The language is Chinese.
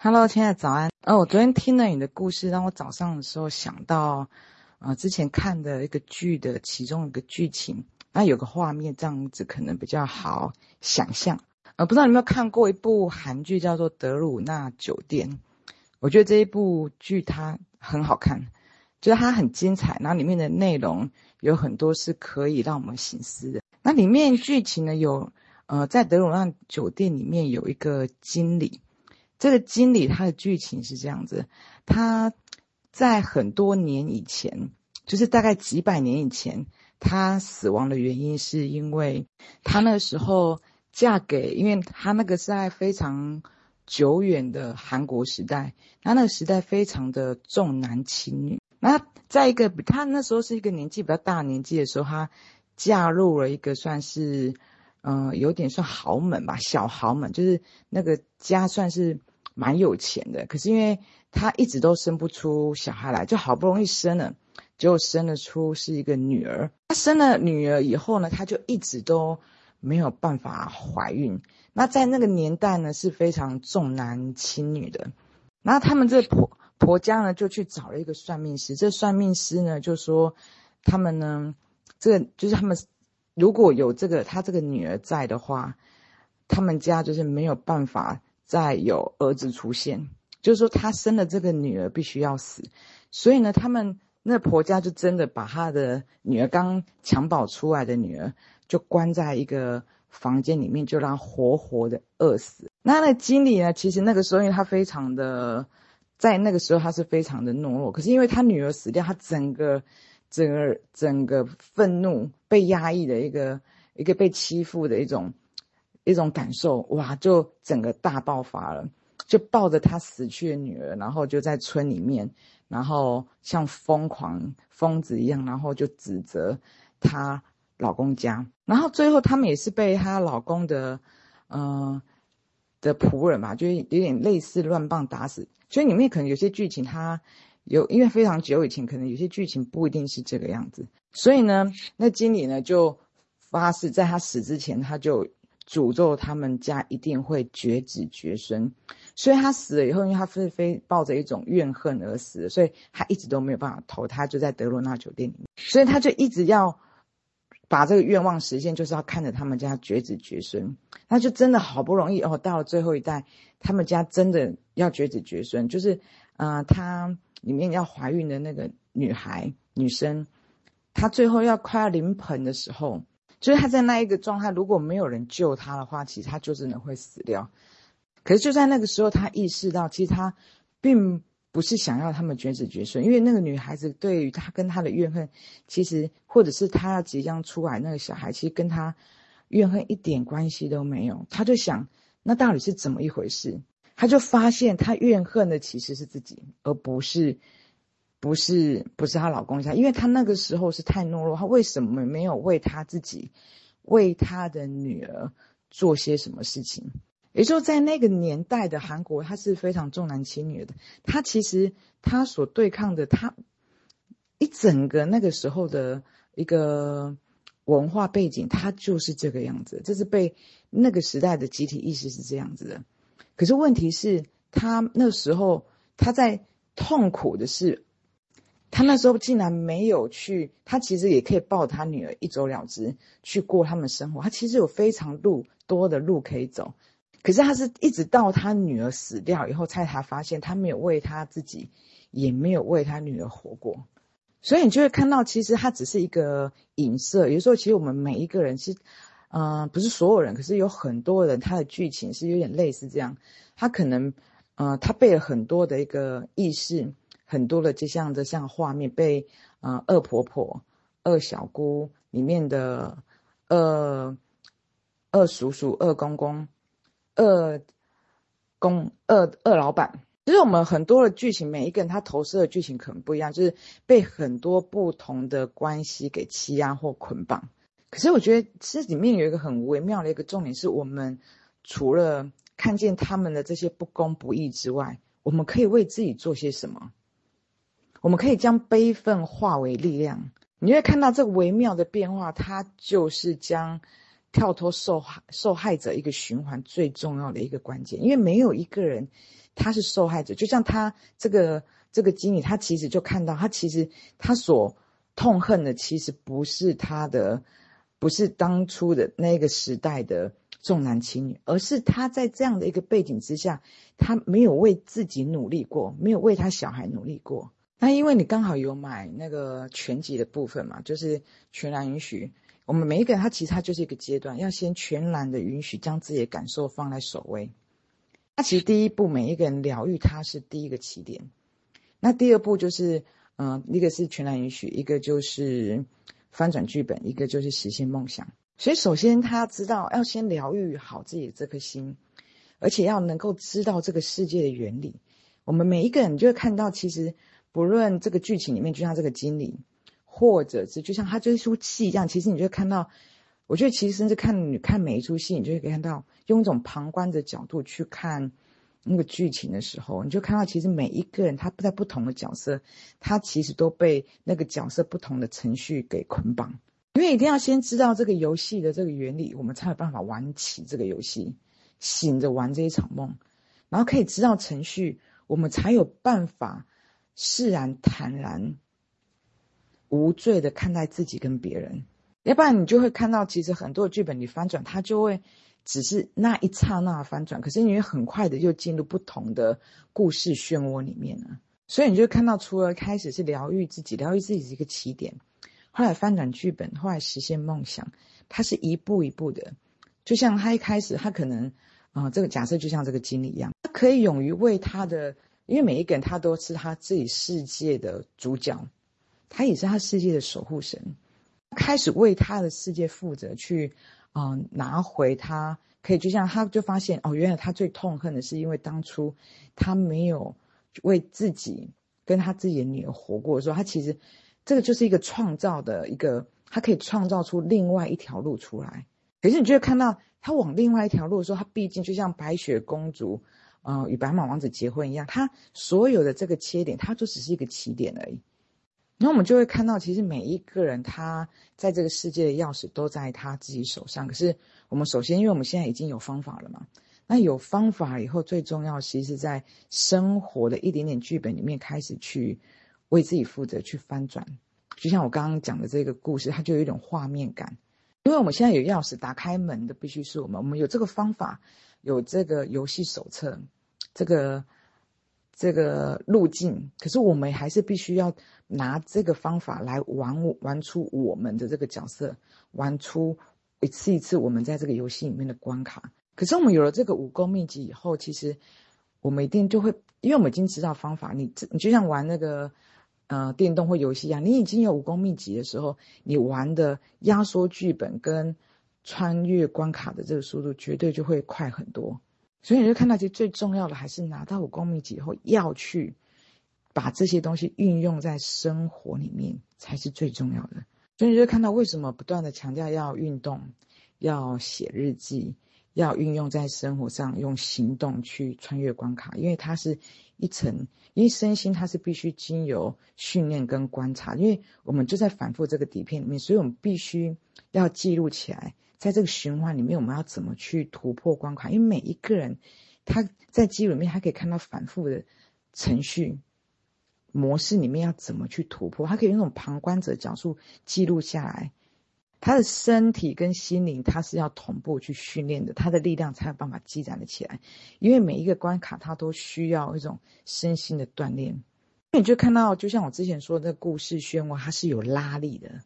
Hello，亲爱的早安。哦，我昨天听了你的故事，让我早上的时候想到，呃，之前看的一个剧的其中一个剧情，那有个画面这样子可能比较好想象。呃，不知道你有没有看过一部韩剧叫做《德鲁纳酒店》？我觉得这一部剧它很好看，就是它很精彩，然后里面的内容有很多是可以让我们醒思的。那里面剧情呢，有呃，在德鲁纳酒店里面有一个经理。这个经理他的剧情是这样子，他在很多年以前，就是大概几百年以前，他死亡的原因是因为他那时候嫁给，因为他那个是在非常久远的韩国时代，他那个时代非常的重男轻女。那在一个他那时候是一个年纪比较大年纪的时候，他嫁入了一个算是，嗯、有点算豪门吧，小豪门，就是那个家算是。蛮有钱的，可是因为他一直都生不出小孩来，就好不容易生了，结果生了出是一个女儿。他生了女儿以后呢，他就一直都没有办法怀孕。那在那个年代呢，是非常重男轻女的。然后他们这婆婆家呢，就去找了一个算命师。这算命师呢，就说他们呢，这个就是他们如果有这个他这个女儿在的话，他们家就是没有办法。再有儿子出现，就是说他生了这个女儿必须要死，所以呢，他们那婆家就真的把他的女儿刚襁褓出来的女儿就关在一个房间里面，就让活活的饿死。那那经理呢，其实那个时候因为他非常的，在那个时候他是非常的懦弱，可是因为他女儿死掉，他整个整个整个愤怒被压抑的一个一个被欺负的一种。一种感受，哇，就整个大爆发了，就抱着他死去的女儿，然后就在村里面，然后像疯狂疯子一样，然后就指责她老公家，然后最后他们也是被她老公的，嗯、的仆人嘛，就有点类似乱棒打死。所以里面可能有些剧情，他有因为非常久以前，可能有些剧情不一定是这个样子。所以呢，那经理呢就发誓，在他死之前，他就。诅咒他们家一定会绝子绝孙，所以他死了以后，因为他是非抱着一种怨恨而死，所以他一直都没有办法投胎，就在德罗纳酒店里面，所以他就一直要把这个愿望实现，就是要看着他们家绝子绝孙。他就真的好不容易哦，到了最后一代，他们家真的要绝子绝孙，就是呃，他里面要怀孕的那个女孩女生，她最后要快要临盆的时候。就是她在那一个状态，如果没有人救她的话，其实她就真的会死掉。可是就在那个时候，他意识到，其实他并不是想要他们绝子绝孙，因为那个女孩子对于她跟她的怨恨，其实或者是她即将出来那个小孩，其实跟她怨恨一点关系都没有。他就想，那到底是怎么一回事？他就发现，他怨恨的其实是自己，而不是。不是不是她老公家，因为她那个时候是太懦弱，她为什么没有为她自己，为她的女儿做些什么事情？也就，在那个年代的韩国，她是非常重男轻女的。她其实她所对抗的，她一整个那个时候的一个文化背景，她就是这个样子。这是被那个时代的集体意识是这样子的。可是问题是，他那时候他在痛苦的是。他那时候竟然没有去，他其实也可以抱他女儿一走了之，去过他们生活。他其实有非常路多的路可以走，可是他是一直到他女儿死掉以后，才才发现他没有为他自己，也没有为他女儿活过。所以你就会看到，其实他只是一个影射。有时候，其实我们每一个人，是，嗯、不是所有人，可是有很多人，他的剧情是有点类似这样。他可能，呃，他被了很多的一个意识。很多的，就像这像画面被，呃，二婆婆、二小姑里面的二二叔叔、二公公、二公二二老板，其实我们很多的剧情，每一个人他投射的剧情可能不一样，就是被很多不同的关系给欺压或捆绑。可是我觉得这里面有一个很微妙的一个重点，是我们除了看见他们的这些不公不义之外，我们可以为自己做些什么？我们可以将悲愤化为力量，你会看到这个微妙的变化，它就是将跳脱受害受害者一个循环最重要的一个关键，因为没有一个人他是受害者。就像他这个这个经理，他其实就看到，他其实他所痛恨的，其实不是他的，不是当初的那个时代的重男轻女，而是他在这样的一个背景之下，他没有为自己努力过，没有为他小孩努力过。那因为你刚好有买那个全集的部分嘛，就是全然允许。我们每一个人，他其实他就是一个阶段，要先全然的允许，将自己的感受放在首位。那其实第一步，每一个人疗愈他是第一个起点。那第二步就是，嗯、一个是全然允许，一个就是翻转剧本，一个就是实现梦想。所以首先他知道，要先疗愈好自己的这颗心，而且要能够知道这个世界的原理。我们每一个人就会看到，其实不论这个剧情里面，就像这个经理。或者是就像他这出戏一样，其实你就会看到，我觉得其实甚至看你看每一出戏，你就会看到用一种旁观的角度去看那个剧情的时候，你就看到其实每一个人他不在不同的角色，他其实都被那个角色不同的程序给捆绑。因为一定要先知道这个游戏的这个原理，我们才有办法玩起这个游戏，醒着玩这一场梦，然后可以知道程序，我们才有办法释然坦然。无罪的看待自己跟别人，要不然你就会看到，其实很多剧本你翻转，它就会只是那一刹那翻转，可是你会很快的又进入不同的故事漩涡里面了。所以你就看到，除了开始是疗愈自己，疗愈自己是一个起点，后来翻转剧本，后来实现梦想，它是一步一步的。就像他一开始，他可能啊、这个假设就像这个经理一样，他可以勇于为他的，因为每一个人他都是他自己世界的主角。他也是他世界的守护神，开始为他的世界负责，去，嗯，拿回他可以，就像他就发现哦，原来他最痛恨的是因为当初他没有为自己跟他自己的女儿活过的时候，他其实这个就是一个创造的一个，他可以创造出另外一条路出来。可是你就会看到他往另外一条路的时候，他毕竟就像白雪公主，啊，与白马王子结婚一样，他所有的这个切点，他就只是一个起点而已。然后我们就会看到，其实每一个人他在这个世界的钥匙都在他自己手上。可是我们首先，因为我们现在已经有方法了嘛，那有方法以后，最重要其实是在生活的一点点剧本里面开始去为自己负责，去翻转。就像我刚刚讲的这个故事，它就有一种画面感。因为我们现在有钥匙，打开门的必须是我们，我们有这个方法，有这个游戏手册，这个。这个路径，可是我们还是必须要拿这个方法来玩玩出我们的这个角色，玩出一次一次我们在这个游戏里面的关卡。可是我们有了这个武功秘籍以后，其实我们一定就会，因为我们已经知道方法。你你就像玩那个呃电动或游戏一样，你已经有武功秘籍的时候，你玩的压缩剧本跟穿越关卡的这个速度，绝对就会快很多。所以你就看到，其实最重要的还是拿到武功秘籍以后，要去把这些东西运用在生活里面，才是最重要的。所以你就看到，为什么不断的强调要运动、要写日记、要运用在生活上，用行动去穿越关卡，因为它是一层，因为身心它是必须经由训练跟观察，因为我们就在反复这个底片里面，所以我们必须要记录起来。在这个循环里面，我们要怎么去突破关卡？因为每一个人，他在记录里面，他可以看到反复的程序模式里面要怎么去突破。他可以用那种旁观者讲述记录下来，他的身体跟心灵，他是要同步去训练的，他的力量才有办法积攒得起来。因为每一个关卡，他都需要一种身心的锻炼。那你就看到，就像我之前说的故事漩涡，它是有拉力的。